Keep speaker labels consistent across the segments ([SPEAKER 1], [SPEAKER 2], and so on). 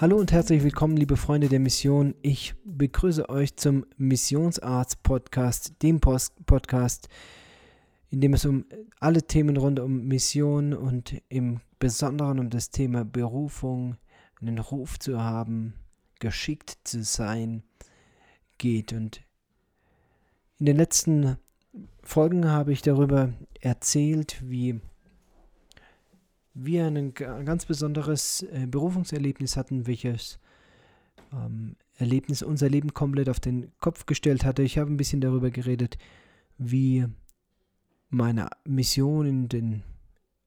[SPEAKER 1] Hallo und herzlich willkommen, liebe Freunde der Mission. Ich begrüße euch zum Missionsarzt Podcast, dem Post Podcast, in dem es um alle Themen rund um Mission und im Besonderen um das Thema Berufung, einen Ruf zu haben, geschickt zu sein, geht. Und in den letzten Folgen habe ich darüber erzählt, wie wir ein ganz besonderes äh, Berufungserlebnis hatten, welches ähm, Erlebnis unser Leben komplett auf den Kopf gestellt hatte. Ich habe ein bisschen darüber geredet, wie meine Mission in den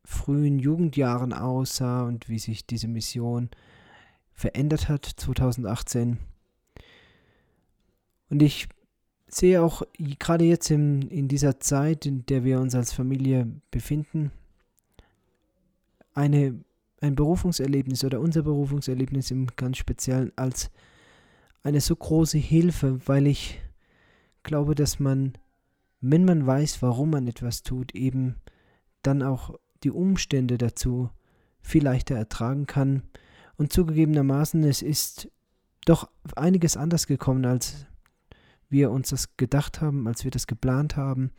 [SPEAKER 1] frühen Jugendjahren aussah und wie sich diese Mission verändert hat 2018. Und ich sehe auch gerade jetzt in, in dieser Zeit, in der wir uns als Familie befinden, eine, ein Berufungserlebnis oder unser Berufungserlebnis im ganz Speziellen als eine so große Hilfe, weil ich glaube, dass man, wenn man weiß, warum man etwas tut, eben dann auch die Umstände dazu viel leichter ertragen kann. Und zugegebenermaßen, es ist doch einiges anders gekommen, als wir uns das gedacht haben, als wir das geplant haben,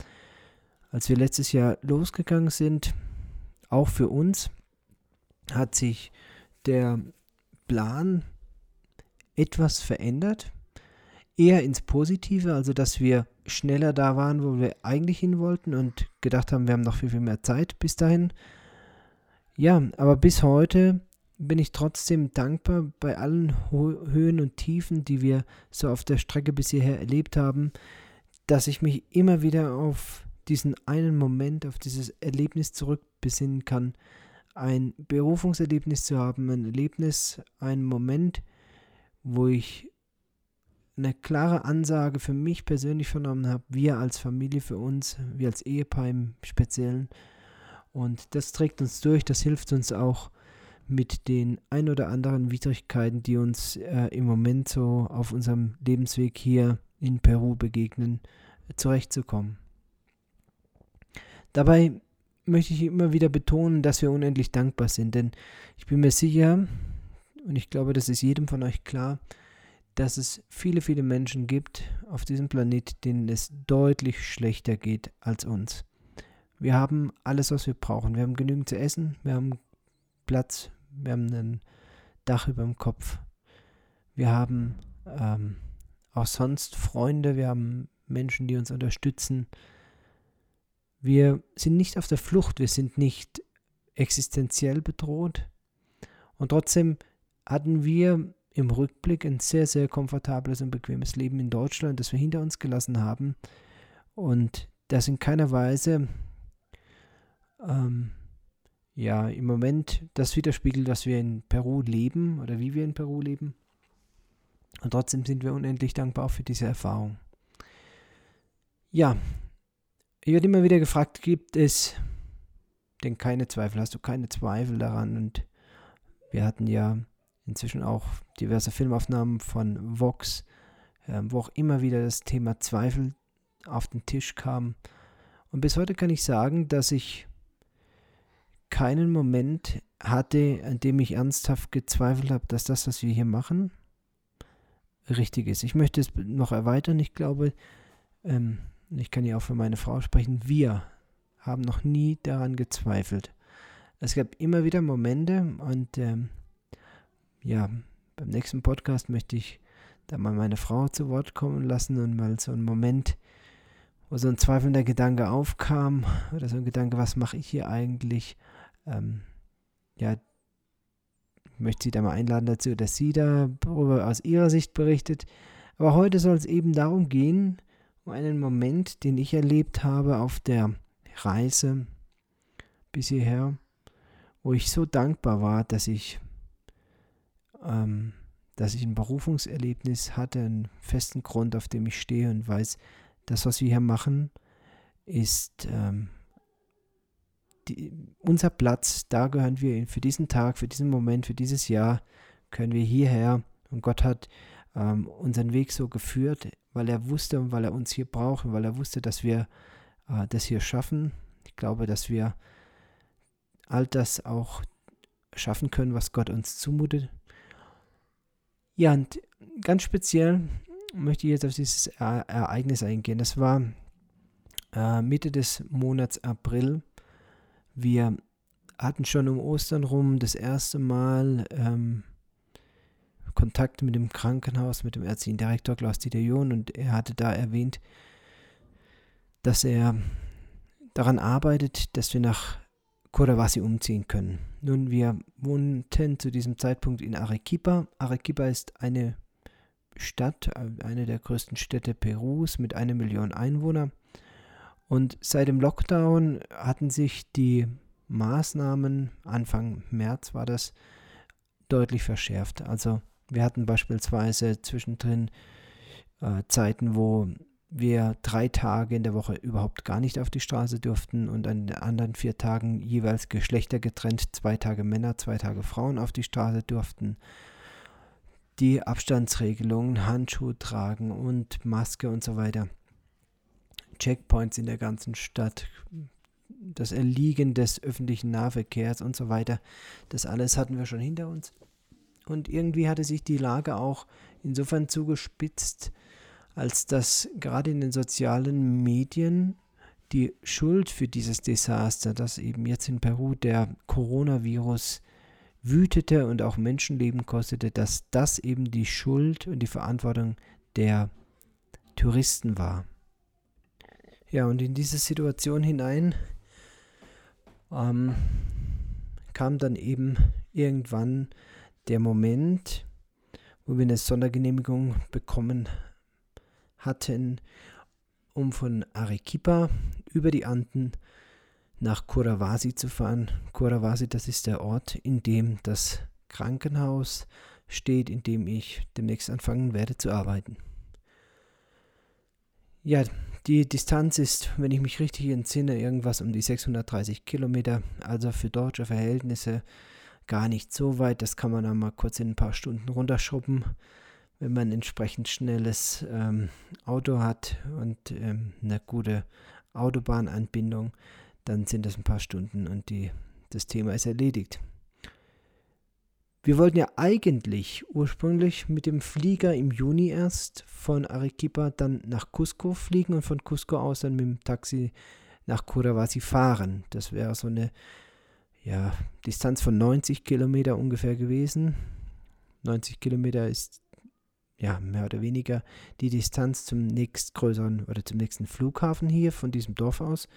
[SPEAKER 1] als wir letztes Jahr losgegangen sind, auch für uns hat sich der Plan etwas verändert, eher ins Positive, also dass wir schneller da waren, wo wir eigentlich hin wollten und gedacht haben, wir haben noch viel, viel mehr Zeit bis dahin. Ja, aber bis heute bin ich trotzdem dankbar bei allen Höhen und Tiefen, die wir so auf der Strecke bis hierher erlebt haben, dass ich mich immer wieder auf diesen einen Moment, auf dieses Erlebnis zurückbesinnen kann, ein Berufungserlebnis zu haben, ein Erlebnis, einen Moment, wo ich eine klare Ansage für mich persönlich vernommen habe, wir als Familie für uns, wir als Ehepaar im Speziellen. Und das trägt uns durch, das hilft uns auch mit den ein oder anderen Widrigkeiten, die uns äh, im Moment so auf unserem Lebensweg hier in Peru begegnen, zurechtzukommen. Dabei möchte ich immer wieder betonen, dass wir unendlich dankbar sind, denn ich bin mir sicher, und ich glaube, das ist jedem von euch klar, dass es viele, viele Menschen gibt auf diesem Planet, denen es deutlich schlechter geht als uns. Wir haben alles, was wir brauchen. Wir haben genügend zu essen, wir haben Platz, wir haben ein Dach über dem Kopf. Wir haben ähm, auch sonst Freunde, wir haben Menschen, die uns unterstützen. Wir sind nicht auf der Flucht, wir sind nicht existenziell bedroht. Und trotzdem hatten wir im Rückblick ein sehr, sehr komfortables und bequemes Leben in Deutschland, das wir hinter uns gelassen haben. Und das in keiner Weise ähm, ja im Moment das widerspiegelt, dass wir in Peru leben oder wie wir in Peru leben. Und trotzdem sind wir unendlich dankbar für diese Erfahrung. Ja, ich werde immer wieder gefragt, gibt es denn keine Zweifel? Hast du keine Zweifel daran? Und wir hatten ja inzwischen auch diverse Filmaufnahmen von Vox, äh, wo auch immer wieder das Thema Zweifel auf den Tisch kam. Und bis heute kann ich sagen, dass ich keinen Moment hatte, an dem ich ernsthaft gezweifelt habe, dass das, was wir hier machen, richtig ist. Ich möchte es noch erweitern. Ich glaube, ähm, ich kann ja auch für meine Frau sprechen, wir haben noch nie daran gezweifelt. Es gab immer wieder Momente und ähm, ja, beim nächsten Podcast möchte ich da mal meine Frau zu Wort kommen lassen und mal so einen Moment, wo so ein zweifelnder Gedanke aufkam oder so ein Gedanke, was mache ich hier eigentlich? Ähm, ja, ich möchte sie da mal einladen dazu, dass sie darüber aus ihrer Sicht berichtet. Aber heute soll es eben darum gehen, um einen Moment, den ich erlebt habe auf der Reise bis hierher, wo ich so dankbar war, dass ich, ähm, dass ich ein Berufungserlebnis hatte, einen festen Grund, auf dem ich stehe und weiß, das, was wir hier machen, ist ähm, die, unser Platz, da gehören wir für diesen Tag, für diesen Moment, für dieses Jahr, können wir hierher. Und Gott hat ähm, unseren Weg so geführt, weil er wusste und weil er uns hier braucht und weil er wusste, dass wir äh, das hier schaffen. Ich glaube, dass wir all das auch schaffen können, was Gott uns zumutet. Ja, und ganz speziell möchte ich jetzt auf dieses Ereignis eingehen. Das war äh, Mitte des Monats April. Wir hatten schon um Ostern rum das erste Mal ähm, Kontakt mit dem Krankenhaus, mit dem ärztlichen Direktor Klaus-Dieter John und er hatte da erwähnt, dass er daran arbeitet, dass wir nach Cotahuasi umziehen können. Nun, wir wohnten zu diesem Zeitpunkt in Arequipa. Arequipa ist eine Stadt, eine der größten Städte Perus mit einer Million Einwohnern. Und seit dem Lockdown hatten sich die Maßnahmen, Anfang März war das, deutlich verschärft. Also wir hatten beispielsweise zwischendrin äh, Zeiten, wo wir drei Tage in der Woche überhaupt gar nicht auf die Straße durften und an den anderen vier Tagen jeweils Geschlechter getrennt, zwei Tage Männer, zwei Tage Frauen auf die Straße durften. Die Abstandsregelungen, Handschuhe tragen und Maske und so weiter. Checkpoints in der ganzen Stadt, das Erliegen des öffentlichen Nahverkehrs und so weiter. Das alles hatten wir schon hinter uns. Und irgendwie hatte sich die Lage auch insofern zugespitzt, als dass gerade in den sozialen Medien die Schuld für dieses Desaster, das eben jetzt in Peru der Coronavirus wütete und auch Menschenleben kostete, dass das eben die Schuld und die Verantwortung der Touristen war. Ja, und in diese Situation hinein ähm, kam dann eben irgendwann der Moment, wo wir eine Sondergenehmigung bekommen hatten, um von Arequipa über die Anden nach Curavasi zu fahren. Curavasi, das ist der Ort, in dem das Krankenhaus steht, in dem ich demnächst anfangen werde zu arbeiten. Ja, die Distanz ist, wenn ich mich richtig entsinne, irgendwas um die 630 Kilometer, also für deutsche Verhältnisse gar nicht so weit. Das kann man dann mal kurz in ein paar Stunden runterschrubben wenn man ein entsprechend schnelles ähm, Auto hat und ähm, eine gute Autobahnanbindung, dann sind das ein paar Stunden und die, das Thema ist erledigt. Wir wollten ja eigentlich ursprünglich mit dem Flieger im Juni erst von Arequipa dann nach Cusco fliegen und von Cusco aus dann mit dem Taxi nach Curavasi fahren. Das wäre so eine ja, Distanz von 90 Kilometer ungefähr gewesen. 90 Kilometer ist ja, mehr oder weniger die Distanz zum nächstgrößeren oder zum nächsten Flughafen hier von diesem Dorf aus.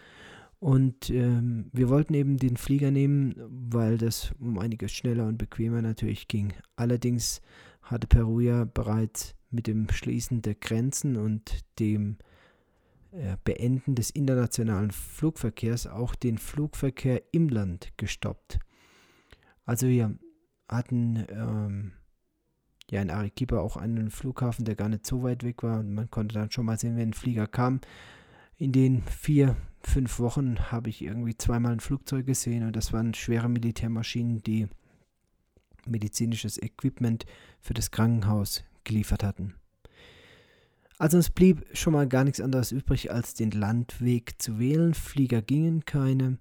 [SPEAKER 1] Und ähm, wir wollten eben den Flieger nehmen, weil das um einiges schneller und bequemer natürlich ging. Allerdings hatte Peru ja bereits mit dem Schließen der Grenzen und dem Beenden des internationalen Flugverkehrs auch den Flugverkehr im Land gestoppt. Also wir hatten ähm, ja in Arequipa auch einen Flughafen, der gar nicht so weit weg war. Und man konnte dann schon mal sehen, wenn ein Flieger kam. In den vier, fünf Wochen habe ich irgendwie zweimal ein Flugzeug gesehen und das waren schwere Militärmaschinen, die medizinisches Equipment für das Krankenhaus geliefert hatten. Also es blieb schon mal gar nichts anderes übrig, als den Landweg zu wählen. Flieger gingen keine.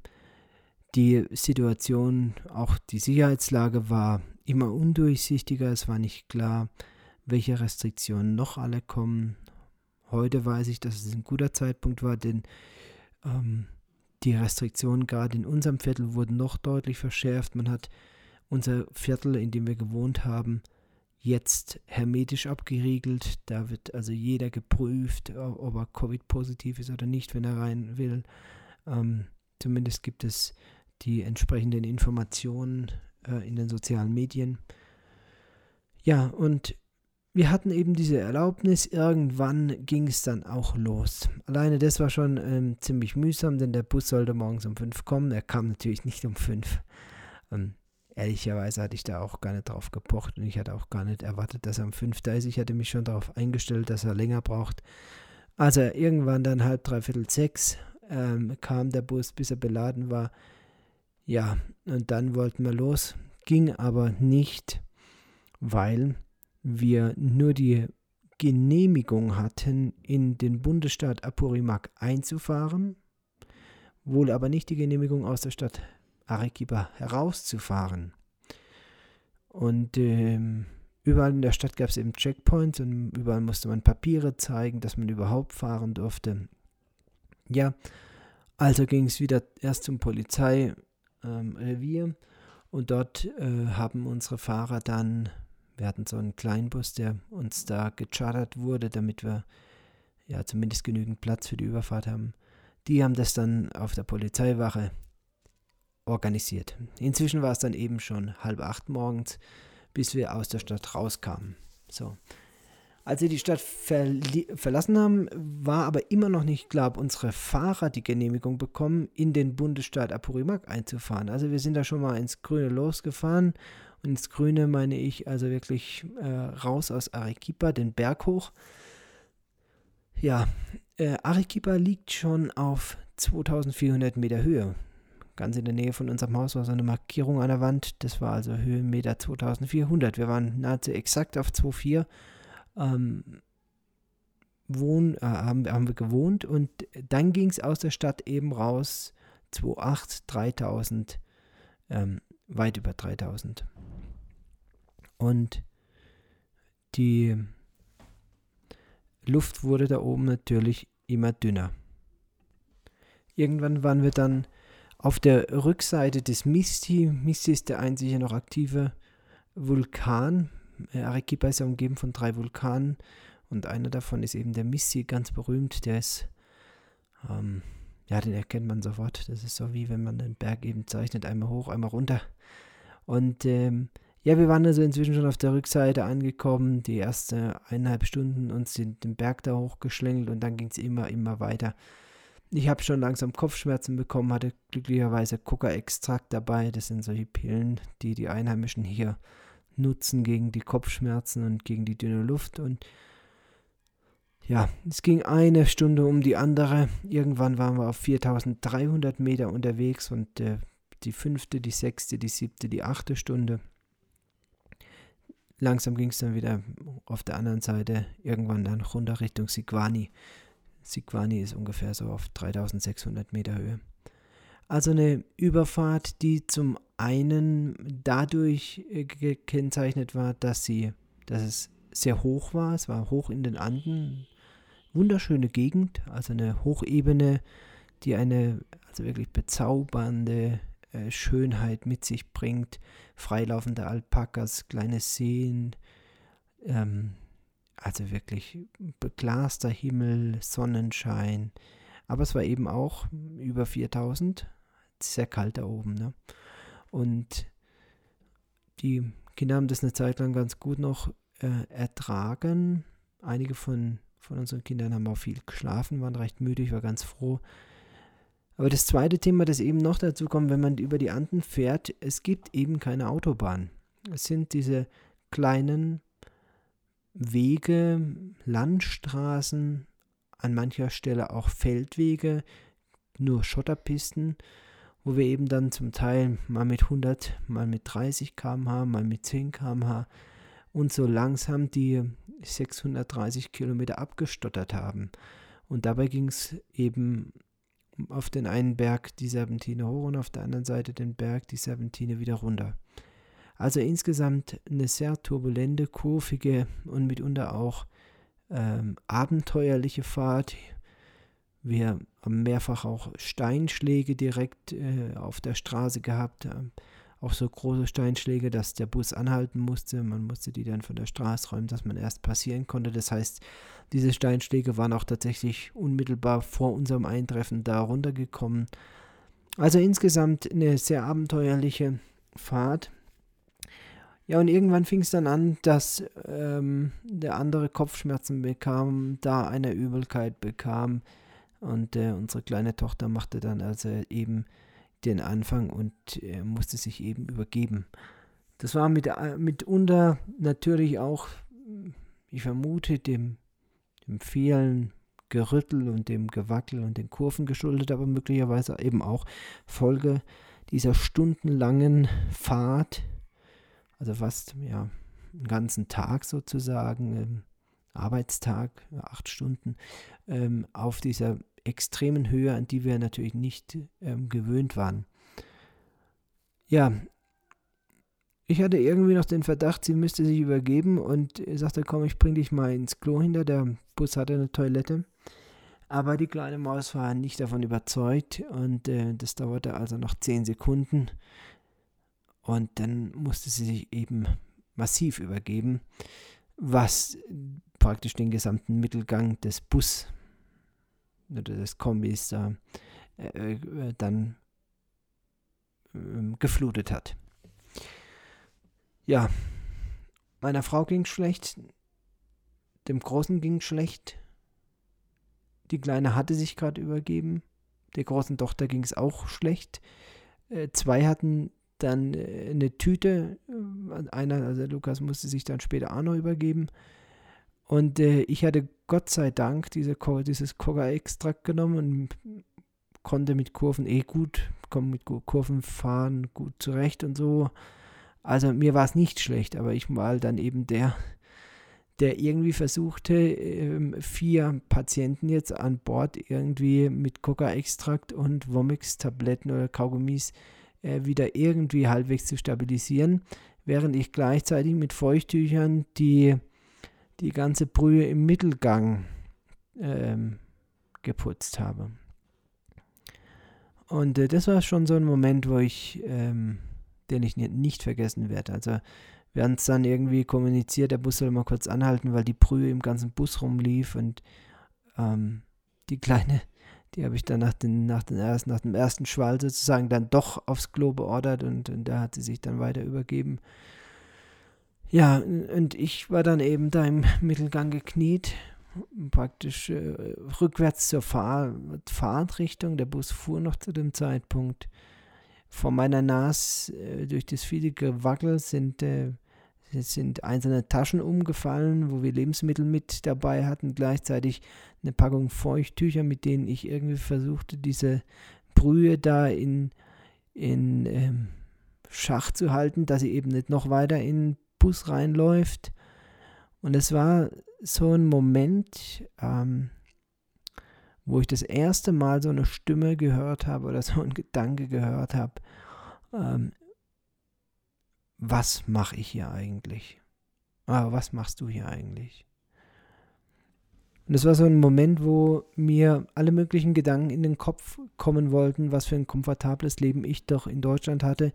[SPEAKER 1] Die Situation, auch die Sicherheitslage war immer undurchsichtiger. Es war nicht klar, welche Restriktionen noch alle kommen. Heute weiß ich, dass es ein guter Zeitpunkt war, denn ähm, die Restriktionen gerade in unserem Viertel wurden noch deutlich verschärft. Man hat unser Viertel, in dem wir gewohnt haben, jetzt hermetisch abgeriegelt. Da wird also jeder geprüft, ob er Covid-positiv ist oder nicht, wenn er rein will. Ähm, zumindest gibt es die entsprechenden Informationen äh, in den sozialen Medien. Ja, und wir hatten eben diese Erlaubnis. Irgendwann ging es dann auch los. Alleine das war schon ähm, ziemlich mühsam, denn der Bus sollte morgens um 5 kommen. Er kam natürlich nicht um 5. Ähm, ehrlicherweise hatte ich da auch gar nicht drauf gepocht und ich hatte auch gar nicht erwartet, dass er um 5 da ist. Ich hatte mich schon darauf eingestellt, dass er länger braucht. Also irgendwann dann halb, dreiviertel sechs ähm, kam der Bus, bis er beladen war. Ja, und dann wollten wir los, ging aber nicht, weil wir nur die Genehmigung hatten, in den Bundesstaat Apurimac einzufahren, wohl aber nicht die Genehmigung aus der Stadt Arequipa herauszufahren. Und ähm, überall in der Stadt gab es eben Checkpoints und überall musste man Papiere zeigen, dass man überhaupt fahren durfte. Ja, also ging es wieder erst zum Polizeirevier ähm, und dort äh, haben unsere Fahrer dann, wir hatten so einen Kleinbus, der uns da gechartert wurde, damit wir ja zumindest genügend Platz für die Überfahrt haben. Die haben das dann auf der Polizeiwache organisiert. Inzwischen war es dann eben schon halb acht morgens, bis wir aus der Stadt rauskamen. So. Als wir die Stadt verlassen haben, war aber immer noch nicht klar, ob unsere Fahrer die Genehmigung bekommen, in den Bundesstaat Apurimac einzufahren. Also wir sind da schon mal ins Grüne losgefahren. Und ins Grüne meine ich also wirklich äh, raus aus Arequipa, den Berg hoch. Ja, äh, Arequipa liegt schon auf 2400 Meter Höhe. Ganz in der Nähe von unserem Haus war so eine Markierung an der Wand. Das war also Höhenmeter 2400. Wir waren nahezu exakt auf 2400 ähm, wohn, äh, haben, haben wir gewohnt und dann ging es aus der Stadt eben raus, 2,8, 3000, ähm, weit über 3000. Und die Luft wurde da oben natürlich immer dünner. Irgendwann waren wir dann auf der Rückseite des Misti. Misti ist der einzige noch aktive Vulkan äh, Arequipa ist ja umgeben von drei Vulkanen und einer davon ist eben der Missi, ganz berühmt. Der ist, ähm, ja, den erkennt man sofort. Das ist so wie wenn man den Berg eben zeichnet, einmal hoch, einmal runter. Und ähm, ja, wir waren also inzwischen schon auf der Rückseite angekommen, die erste eineinhalb Stunden uns den, den Berg da hochgeschlängelt und dann ging es immer, immer weiter. Ich habe schon langsam Kopfschmerzen bekommen, hatte glücklicherweise Coca-Extrakt dabei. Das sind solche Pillen, die die Einheimischen hier nutzen gegen die Kopfschmerzen und gegen die dünne Luft. Und ja, es ging eine Stunde um die andere. Irgendwann waren wir auf 4300 Meter unterwegs und äh, die fünfte, die sechste, die siebte, die achte Stunde. Langsam ging es dann wieder auf der anderen Seite irgendwann dann runter Richtung Sigwani. Sigwani ist ungefähr so auf 3600 Meter Höhe. Also eine Überfahrt, die zum einen dadurch äh, gekennzeichnet war, dass sie, dass es sehr hoch war. Es war hoch in den Anden. Wunderschöne Gegend, also eine Hochebene, die eine also wirklich bezaubernde äh, Schönheit mit sich bringt. Freilaufende Alpakas, kleine Seen, ähm, also wirklich beglaster Himmel, Sonnenschein. Aber es war eben auch über 4000 sehr kalt da oben. Ne? Und die Kinder haben das eine Zeit lang ganz gut noch äh, ertragen. Einige von, von unseren Kindern haben auch viel geschlafen, waren recht müde, ich war ganz froh. Aber das zweite Thema, das eben noch dazu kommt, wenn man über die Anden fährt, es gibt eben keine Autobahn. Es sind diese kleinen Wege, Landstraßen, an mancher Stelle auch Feldwege, nur Schotterpisten wo wir eben dann zum Teil mal mit 100, mal mit 30 km/h, mal mit 10 km/h und so langsam die 630 Kilometer abgestottert haben. Und dabei ging es eben auf den einen Berg die Serpentine hoch und auf der anderen Seite den Berg die Serpentine wieder runter. Also insgesamt eine sehr turbulente, kurvige und mitunter auch ähm, abenteuerliche Fahrt wir haben mehrfach auch Steinschläge direkt äh, auf der Straße gehabt. Äh, auch so große Steinschläge, dass der Bus anhalten musste. Man musste die dann von der Straße räumen, dass man erst passieren konnte. Das heißt, diese Steinschläge waren auch tatsächlich unmittelbar vor unserem Eintreffen da runtergekommen. Also insgesamt eine sehr abenteuerliche Fahrt. Ja, und irgendwann fing es dann an, dass ähm, der andere Kopfschmerzen bekam, da eine Übelkeit bekam. Und äh, unsere kleine Tochter machte dann also eben den Anfang und äh, musste sich eben übergeben. Das war mit, äh, mitunter natürlich auch, ich vermute, dem, dem vielen Gerüttel und dem Gewackel und den Kurven geschuldet, aber möglicherweise eben auch Folge dieser stundenlangen Fahrt, also fast ja, einen ganzen Tag sozusagen, ähm, Arbeitstag, acht Stunden, ähm, auf dieser extremen Höhe, an die wir natürlich nicht ähm, gewöhnt waren. Ja, ich hatte irgendwie noch den Verdacht, sie müsste sich übergeben und sagte, komm, ich bring dich mal ins Klo hinter. Der Bus hatte eine Toilette. Aber die kleine Maus war nicht davon überzeugt und äh, das dauerte also noch zehn Sekunden. Und dann musste sie sich eben massiv übergeben, was praktisch den gesamten Mittelgang des Bus oder des Kombis äh, äh, dann ähm, geflutet hat. Ja, meiner Frau ging schlecht, dem Großen ging schlecht, die Kleine hatte sich gerade übergeben, der großen Tochter ging es auch schlecht. Äh, zwei hatten dann äh, eine Tüte, äh, einer, also Lukas musste sich dann später auch noch übergeben. Und äh, ich hatte Gott sei Dank diese, dieses Coca-Extrakt genommen und konnte mit Kurven eh gut, komme mit Kurven fahren gut zurecht und so. Also mir war es nicht schlecht, aber ich war dann eben der, der irgendwie versuchte, ähm, vier Patienten jetzt an Bord irgendwie mit Coca-Extrakt und Vomix-Tabletten oder Kaugummis äh, wieder irgendwie halbwegs zu stabilisieren, während ich gleichzeitig mit Feuchttüchern die, die ganze Brühe im Mittelgang ähm, geputzt habe. Und äh, das war schon so ein Moment, wo ich, ähm, den ich nicht vergessen werde. Also wir haben es dann irgendwie kommuniziert, der Bus soll mal kurz anhalten, weil die Brühe im ganzen Bus rumlief und ähm, die kleine, die habe ich dann nach, den, nach, den ersten, nach dem ersten Schwall sozusagen dann doch aufs Klo beordert und, und da hat sie sich dann weiter übergeben. Ja, und ich war dann eben da im Mittelgang gekniet, praktisch äh, rückwärts zur Fahr Fahrtrichtung. Der Bus fuhr noch zu dem Zeitpunkt. Vor meiner Nase äh, durch das viele Gewackel sind äh, es sind einzelne Taschen umgefallen, wo wir Lebensmittel mit dabei hatten, gleichzeitig eine Packung Feuchttücher, mit denen ich irgendwie versuchte, diese Brühe da in, in ähm, Schach zu halten, dass sie eben nicht noch weiter in den Bus reinläuft. Und es war so ein Moment, ähm, wo ich das erste Mal so eine Stimme gehört habe oder so einen Gedanke gehört habe, ähm, was mache ich hier eigentlich? Ah, was machst du hier eigentlich? Und es war so ein Moment, wo mir alle möglichen Gedanken in den Kopf kommen wollten, was für ein komfortables Leben ich doch in Deutschland hatte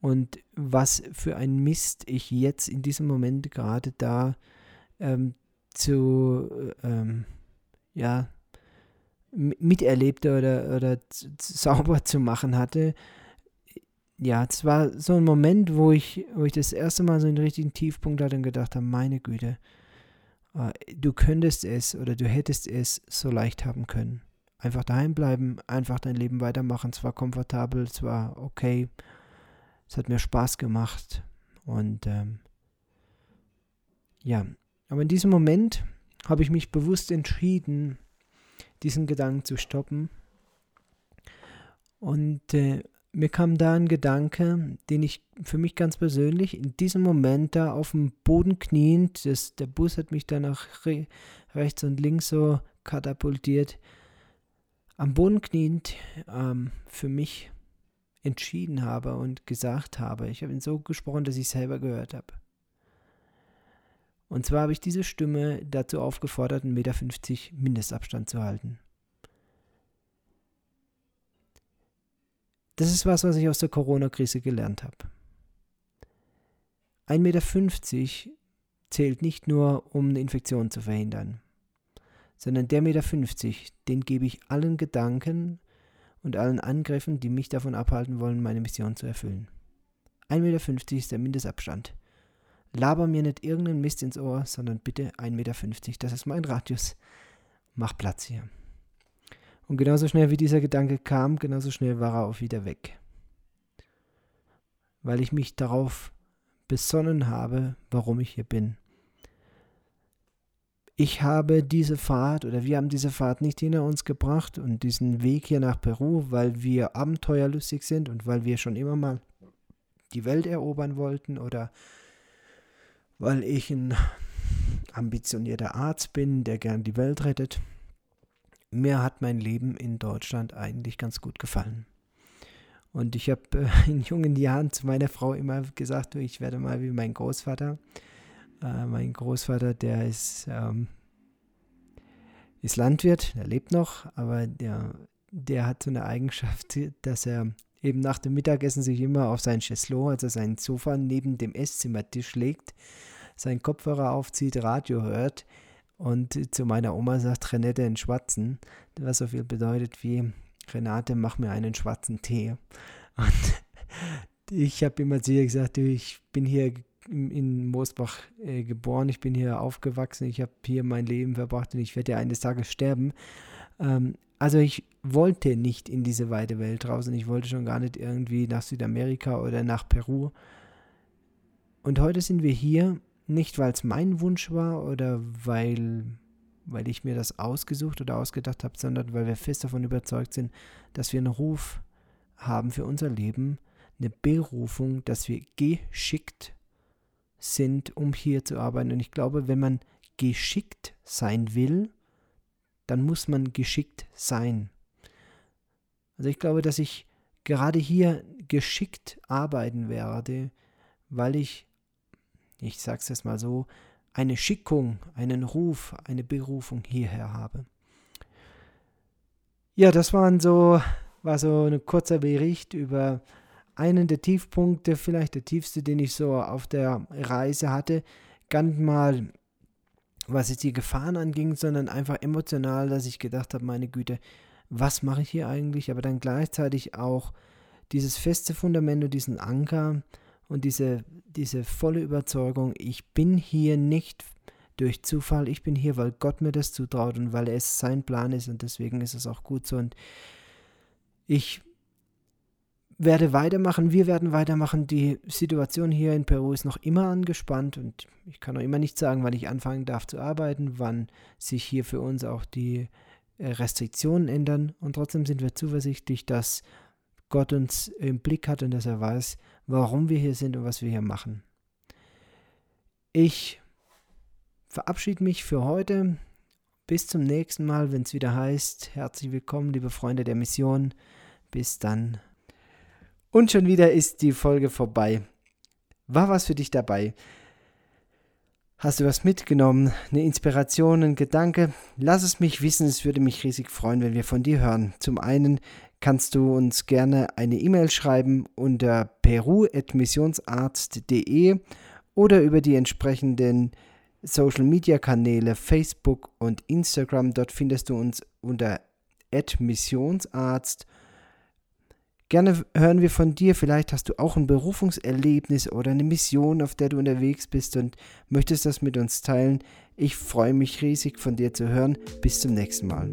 [SPEAKER 1] und was für ein Mist ich jetzt in diesem Moment gerade da ähm, zu, ähm, ja, miterlebte oder, oder sauber zu machen hatte, ja, es war so ein Moment, wo ich, wo ich das erste Mal so einen richtigen Tiefpunkt hatte und gedacht habe, meine Güte, äh, du könntest es oder du hättest es so leicht haben können. Einfach daheim bleiben, einfach dein Leben weitermachen. Es war komfortabel, es war okay, es hat mir Spaß gemacht und ähm, ja, aber in diesem Moment habe ich mich bewusst entschieden, diesen Gedanken zu stoppen und äh, mir kam da ein Gedanke, den ich für mich ganz persönlich in diesem Moment da auf dem Boden kniend, das, der Bus hat mich dann nach re, rechts und links so katapultiert, am Boden kniend ähm, für mich entschieden habe und gesagt habe. Ich habe ihn so gesprochen, dass ich selber gehört habe. Und zwar habe ich diese Stimme dazu aufgefordert, 1,50 Meter Mindestabstand zu halten. Das ist was, was ich aus der Corona-Krise gelernt habe. 1,50 Meter zählt nicht nur, um eine Infektion zu verhindern, sondern der Meter 50, den gebe ich allen Gedanken und allen Angriffen, die mich davon abhalten wollen, meine Mission zu erfüllen. 1,50 Meter ist der Mindestabstand. Laber mir nicht irgendeinen Mist ins Ohr, sondern bitte 1,50 Meter. Das ist mein Radius. Mach Platz hier. Und genauso schnell wie dieser Gedanke kam, genauso schnell war er auch wieder weg. Weil ich mich darauf besonnen habe, warum ich hier bin. Ich habe diese Fahrt oder wir haben diese Fahrt nicht hinter uns gebracht und diesen Weg hier nach Peru, weil wir abenteuerlustig sind und weil wir schon immer mal die Welt erobern wollten oder weil ich ein ambitionierter Arzt bin, der gern die Welt rettet mir hat mein Leben in Deutschland eigentlich ganz gut gefallen. Und ich habe äh, in jungen Jahren zu meiner Frau immer gesagt, du, ich werde mal wie mein Großvater. Äh, mein Großvater, der ist, ähm, ist Landwirt, der lebt noch, aber der, der hat so eine Eigenschaft, dass er eben nach dem Mittagessen sich immer auf sein Chaiselon, also sein Sofa, neben dem Esszimmertisch legt, seinen Kopfhörer aufzieht, Radio hört und zu meiner Oma sagt, Renette einen schwarzen, was so viel bedeutet wie, Renate, mach mir einen schwarzen Tee. Und ich habe immer zu ihr gesagt, ich bin hier in Moosbach äh, geboren, ich bin hier aufgewachsen, ich habe hier mein Leben verbracht und ich werde ja eines Tages sterben. Ähm, also ich wollte nicht in diese weite Welt raus und ich wollte schon gar nicht irgendwie nach Südamerika oder nach Peru. Und heute sind wir hier, nicht weil es mein Wunsch war oder weil, weil ich mir das ausgesucht oder ausgedacht habe, sondern weil wir fest davon überzeugt sind, dass wir einen Ruf haben für unser Leben, eine Berufung, dass wir geschickt sind, um hier zu arbeiten. Und ich glaube, wenn man geschickt sein will, dann muss man geschickt sein. Also ich glaube, dass ich gerade hier geschickt arbeiten werde, weil ich, ich sage es jetzt mal so, eine Schickung, einen Ruf, eine Berufung hierher habe. Ja, das waren so, war so ein kurzer Bericht über einen der Tiefpunkte, vielleicht der tiefste, den ich so auf der Reise hatte. Ganz mal was jetzt die Gefahren anging, sondern einfach emotional, dass ich gedacht habe, meine Güte, was mache ich hier eigentlich? Aber dann gleichzeitig auch dieses feste Fundament und diesen Anker und diese, diese volle Überzeugung, ich bin hier nicht durch Zufall, ich bin hier, weil Gott mir das zutraut und weil es sein Plan ist und deswegen ist es auch gut so. Und ich werde weitermachen, wir werden weitermachen. Die Situation hier in Peru ist noch immer angespannt und ich kann noch immer nicht sagen, wann ich anfangen darf zu arbeiten, wann sich hier für uns auch die äh, Restriktionen ändern. Und trotzdem sind wir zuversichtlich, dass Gott uns im Blick hat und dass er weiß, warum wir hier sind und was wir hier machen. Ich verabschiede mich für heute. Bis zum nächsten Mal, wenn es wieder heißt, herzlich willkommen, liebe Freunde der Mission. Bis dann. Und schon wieder ist die Folge vorbei. War was für dich dabei? Hast du was mitgenommen? Eine Inspiration, ein Gedanke? Lass es mich wissen, es würde mich riesig freuen, wenn wir von dir hören. Zum einen kannst du uns gerne eine E-Mail schreiben unter peru.missionsarzt.de oder über die entsprechenden Social Media Kanäle Facebook und Instagram. Dort findest du uns unter missionsarzt.de Gerne hören wir von dir. Vielleicht hast du auch ein Berufungserlebnis oder eine Mission, auf der du unterwegs bist und möchtest das mit uns teilen. Ich freue mich riesig von dir zu hören. Bis zum nächsten Mal.